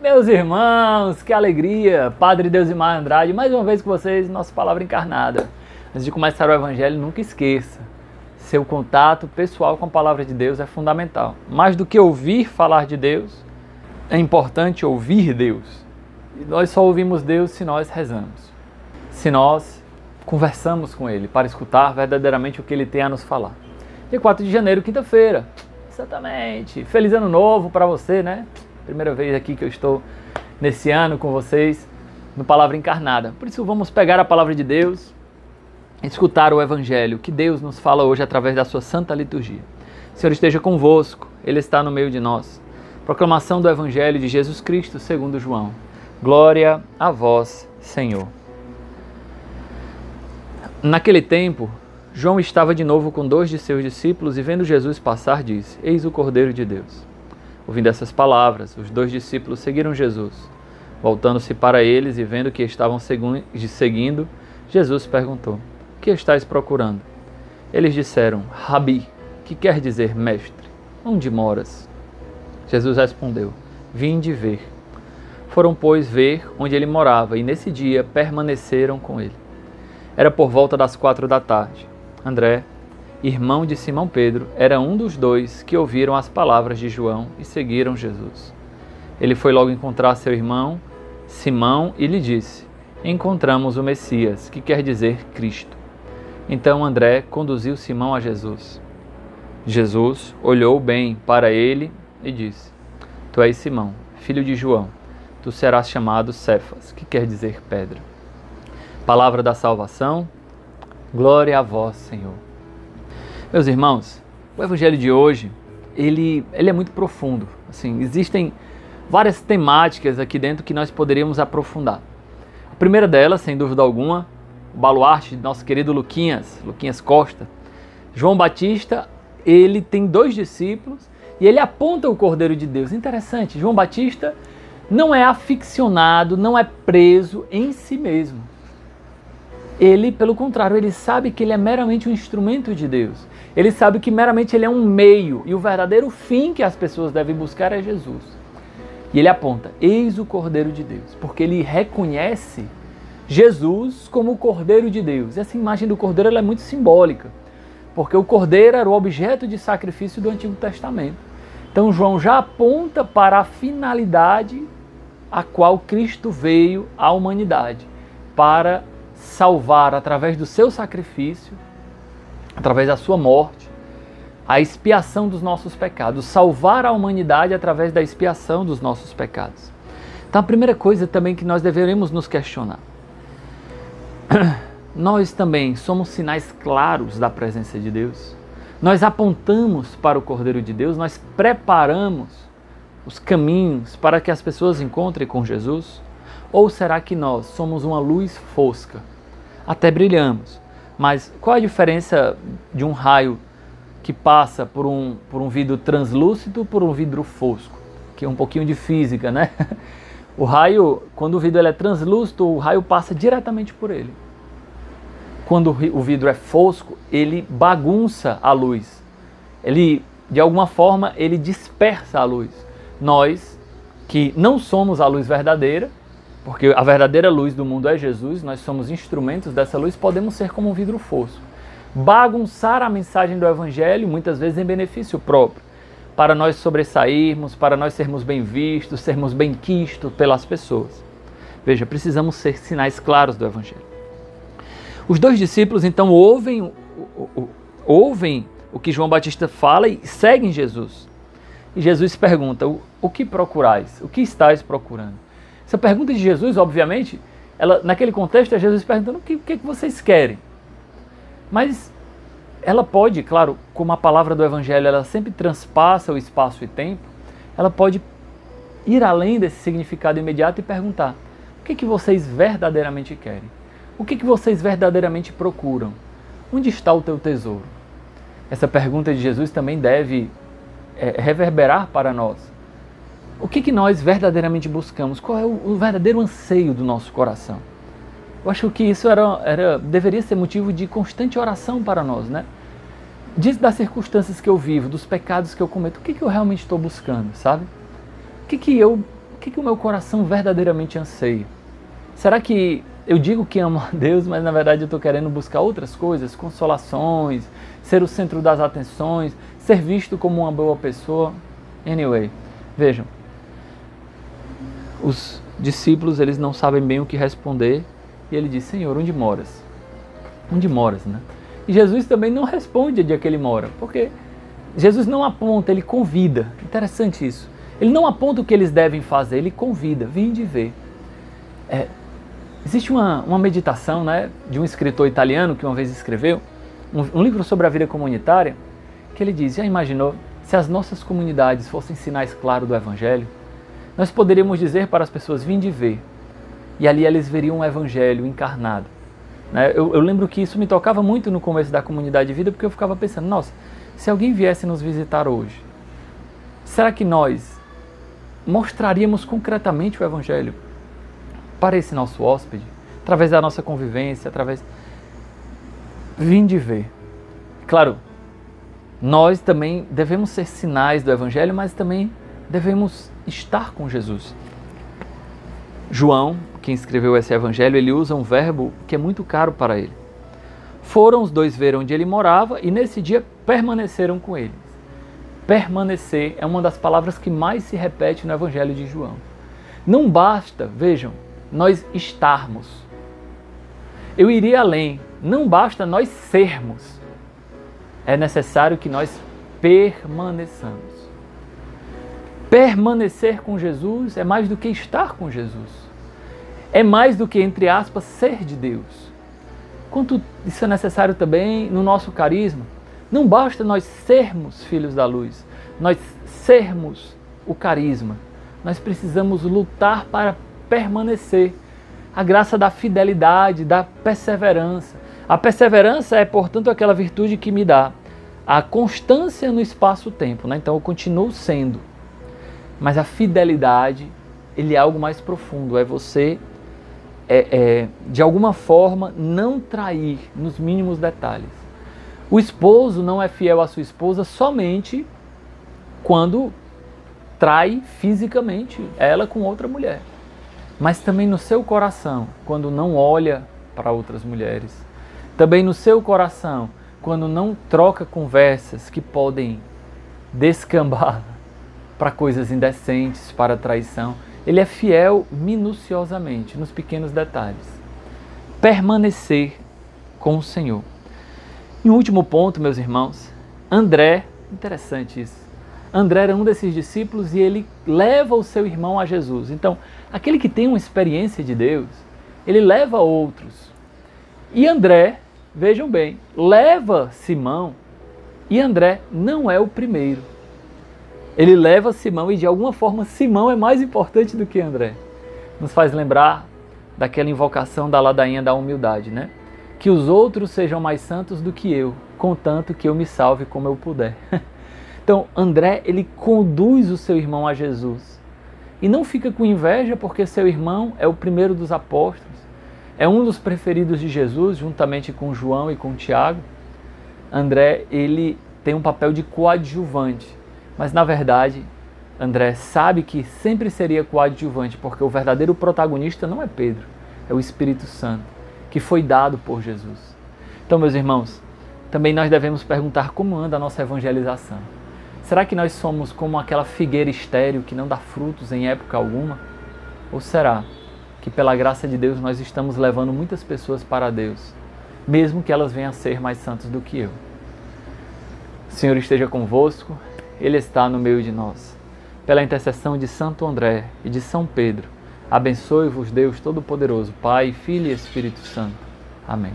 Meus irmãos, que alegria! Padre Deusimar Andrade, mais uma vez com vocês, nossa palavra encarnada. Antes de começar o Evangelho, nunca esqueça: seu contato pessoal com a palavra de Deus é fundamental. Mais do que ouvir falar de Deus, é importante ouvir Deus. E nós só ouvimos Deus se nós rezamos, se nós conversamos com Ele, para escutar verdadeiramente o que Ele tem a nos falar. Dia 4 de janeiro, quinta-feira. Exatamente. Feliz ano novo para você, né? Primeira vez aqui que eu estou nesse ano com vocês no Palavra Encarnada. Por isso vamos pegar a palavra de Deus, escutar o Evangelho que Deus nos fala hoje através da sua santa liturgia. O Senhor esteja convosco, Ele está no meio de nós. Proclamação do Evangelho de Jesus Cristo segundo João. Glória a vós, Senhor. Naquele tempo, João estava de novo com dois de seus discípulos e vendo Jesus passar, disse: Eis o Cordeiro de Deus. Ouvindo essas palavras, os dois discípulos seguiram Jesus. Voltando-se para eles e vendo que estavam seguindo, Jesus perguntou: Que estáis procurando? Eles disseram: Rabi, que quer dizer mestre. Onde moras? Jesus respondeu: Vim de ver. Foram, pois, ver onde ele morava e nesse dia permaneceram com ele. Era por volta das quatro da tarde. André irmão de Simão Pedro, era um dos dois que ouviram as palavras de João e seguiram Jesus. Ele foi logo encontrar seu irmão, Simão, e lhe disse: Encontramos o Messias, que quer dizer Cristo. Então André conduziu Simão a Jesus. Jesus olhou bem para ele e disse: Tu és Simão, filho de João. Tu serás chamado Cefas, que quer dizer pedra. Palavra da salvação. Glória a vós, Senhor. Meus irmãos, o evangelho de hoje, ele, ele é muito profundo. Assim, existem várias temáticas aqui dentro que nós poderíamos aprofundar. A primeira delas, sem dúvida alguma, o baluarte de nosso querido Luquinhas, Luquinhas Costa. João Batista, ele tem dois discípulos e ele aponta o Cordeiro de Deus. Interessante, João Batista não é aficionado, não é preso em si mesmo. Ele, pelo contrário, ele sabe que ele é meramente um instrumento de Deus. Ele sabe que meramente ele é um meio e o verdadeiro fim que as pessoas devem buscar é Jesus. E ele aponta: Eis o Cordeiro de Deus, porque ele reconhece Jesus como o Cordeiro de Deus. Essa imagem do Cordeiro é muito simbólica, porque o Cordeiro era o objeto de sacrifício do Antigo Testamento. Então João já aponta para a finalidade a qual Cristo veio à humanidade, para salvar através do seu sacrifício através da sua morte, a expiação dos nossos pecados, salvar a humanidade através da expiação dos nossos pecados. Então, a primeira coisa também que nós deveremos nos questionar. Nós também somos sinais claros da presença de Deus. Nós apontamos para o Cordeiro de Deus, nós preparamos os caminhos para que as pessoas encontrem com Jesus? Ou será que nós somos uma luz fosca? Até brilhamos, mas qual a diferença de um raio que passa por um, por um vidro translúcido por um vidro fosco? Que é um pouquinho de física, né? O raio, quando o vidro é translúcido, o raio passa diretamente por ele. Quando o vidro é fosco, ele bagunça a luz. Ele, de alguma forma, ele dispersa a luz. Nós, que não somos a luz verdadeira, porque a verdadeira luz do mundo é Jesus, nós somos instrumentos dessa luz, podemos ser como um vidro fosco. Bagunçar a mensagem do Evangelho, muitas vezes em benefício próprio, para nós sobressairmos, para nós sermos bem vistos, sermos bem quistos pelas pessoas. Veja, precisamos ser sinais claros do Evangelho. Os dois discípulos então ouvem, ouvem o que João Batista fala e seguem Jesus. E Jesus pergunta: O que procurais? O que estáis procurando? Essa pergunta de Jesus, obviamente, ela, naquele contexto é Jesus perguntando o que, o que, vocês querem. Mas ela pode, claro, como a palavra do Evangelho ela sempre transpassa o espaço e tempo, ela pode ir além desse significado imediato e perguntar: o que, que vocês verdadeiramente querem? O que, que vocês verdadeiramente procuram? Onde está o teu tesouro? Essa pergunta de Jesus também deve é, reverberar para nós o que, que nós verdadeiramente buscamos? Qual é o, o, verdadeiro anseio do nosso coração? Eu acho que isso era, era, deveria ser motivo de constante oração para nós, né? Diz das circunstâncias que eu vivo, dos pecados que eu cometo, o que, que eu realmente estou buscando, sabe? O que, que eu que, que o meu coração verdadeiramente anseia? Será que eu digo que amo a Deus, mas na verdade eu estou querendo buscar outras coisas, consolações, ser o centro das atenções, ser visto como uma boa pessoa? Anyway, vejam, os discípulos eles não sabem bem o que responder e ele diz: Senhor, onde moras? Onde moras, né? E Jesus também não responde onde é que ele mora, porque Jesus não aponta, ele convida. Interessante isso. Ele não aponta o que eles devem fazer, ele convida, vinde ver. É, existe uma, uma meditação né, de um escritor italiano que uma vez escreveu um, um livro sobre a vida comunitária, que ele diz: Já imaginou se as nossas comunidades fossem sinais claros do Evangelho? Nós poderíamos dizer para as pessoas: vinde ver. E ali eles veriam o Evangelho encarnado. Né? Eu, eu lembro que isso me tocava muito no começo da comunidade de vida, porque eu ficava pensando: nossa, se alguém viesse nos visitar hoje, será que nós mostraríamos concretamente o Evangelho para esse nosso hóspede, através da nossa convivência, através. Vim de ver. Claro, nós também devemos ser sinais do Evangelho, mas também devemos estar com Jesus. João, quem escreveu esse Evangelho, ele usa um verbo que é muito caro para ele. Foram os dois ver onde ele morava e nesse dia permaneceram com ele. Permanecer é uma das palavras que mais se repete no Evangelho de João. Não basta, vejam, nós estarmos. Eu iria além, não basta nós sermos. É necessário que nós permaneçamos. Permanecer com Jesus é mais do que estar com Jesus. É mais do que, entre aspas, ser de Deus. Quanto isso é necessário também no nosso carisma. Não basta nós sermos filhos da luz, nós sermos o carisma. Nós precisamos lutar para permanecer. A graça da fidelidade, da perseverança. A perseverança é, portanto, aquela virtude que me dá a constância no espaço-tempo. Né? Então eu continuo sendo. Mas a fidelidade, ele é algo mais profundo. É você, é, é, de alguma forma, não trair nos mínimos detalhes. O esposo não é fiel à sua esposa somente quando trai fisicamente ela com outra mulher, mas também no seu coração, quando não olha para outras mulheres. Também no seu coração, quando não troca conversas que podem descambar para coisas indecentes, para traição. Ele é fiel minuciosamente nos pequenos detalhes. Permanecer com o Senhor. E um último ponto, meus irmãos, André, interessante isso. André era um desses discípulos e ele leva o seu irmão a Jesus. Então, aquele que tem uma experiência de Deus, ele leva outros. E André, vejam bem, leva Simão e André não é o primeiro. Ele leva Simão e de alguma forma Simão é mais importante do que André. Nos faz lembrar daquela invocação da ladainha da humildade, né? que os outros sejam mais santos do que eu, contanto que eu me salve como eu puder. Então, André, ele conduz o seu irmão a Jesus. E não fica com inveja porque seu irmão é o primeiro dos apóstolos, é um dos preferidos de Jesus, juntamente com João e com Tiago. André, ele tem um papel de coadjuvante, mas na verdade, André sabe que sempre seria coadjuvante, porque o verdadeiro protagonista não é Pedro, é o Espírito Santo que foi dado por Jesus. Então, meus irmãos, também nós devemos perguntar como anda a nossa evangelização. Será que nós somos como aquela figueira estéril que não dá frutos em época alguma? Ou será que pela graça de Deus nós estamos levando muitas pessoas para Deus, mesmo que elas venham a ser mais santas do que eu? O Senhor esteja convosco, Ele está no meio de nós. Pela intercessão de Santo André e de São Pedro, Abençoe-vos Deus Todo-Poderoso, Pai, Filho e Espírito Santo. Amém.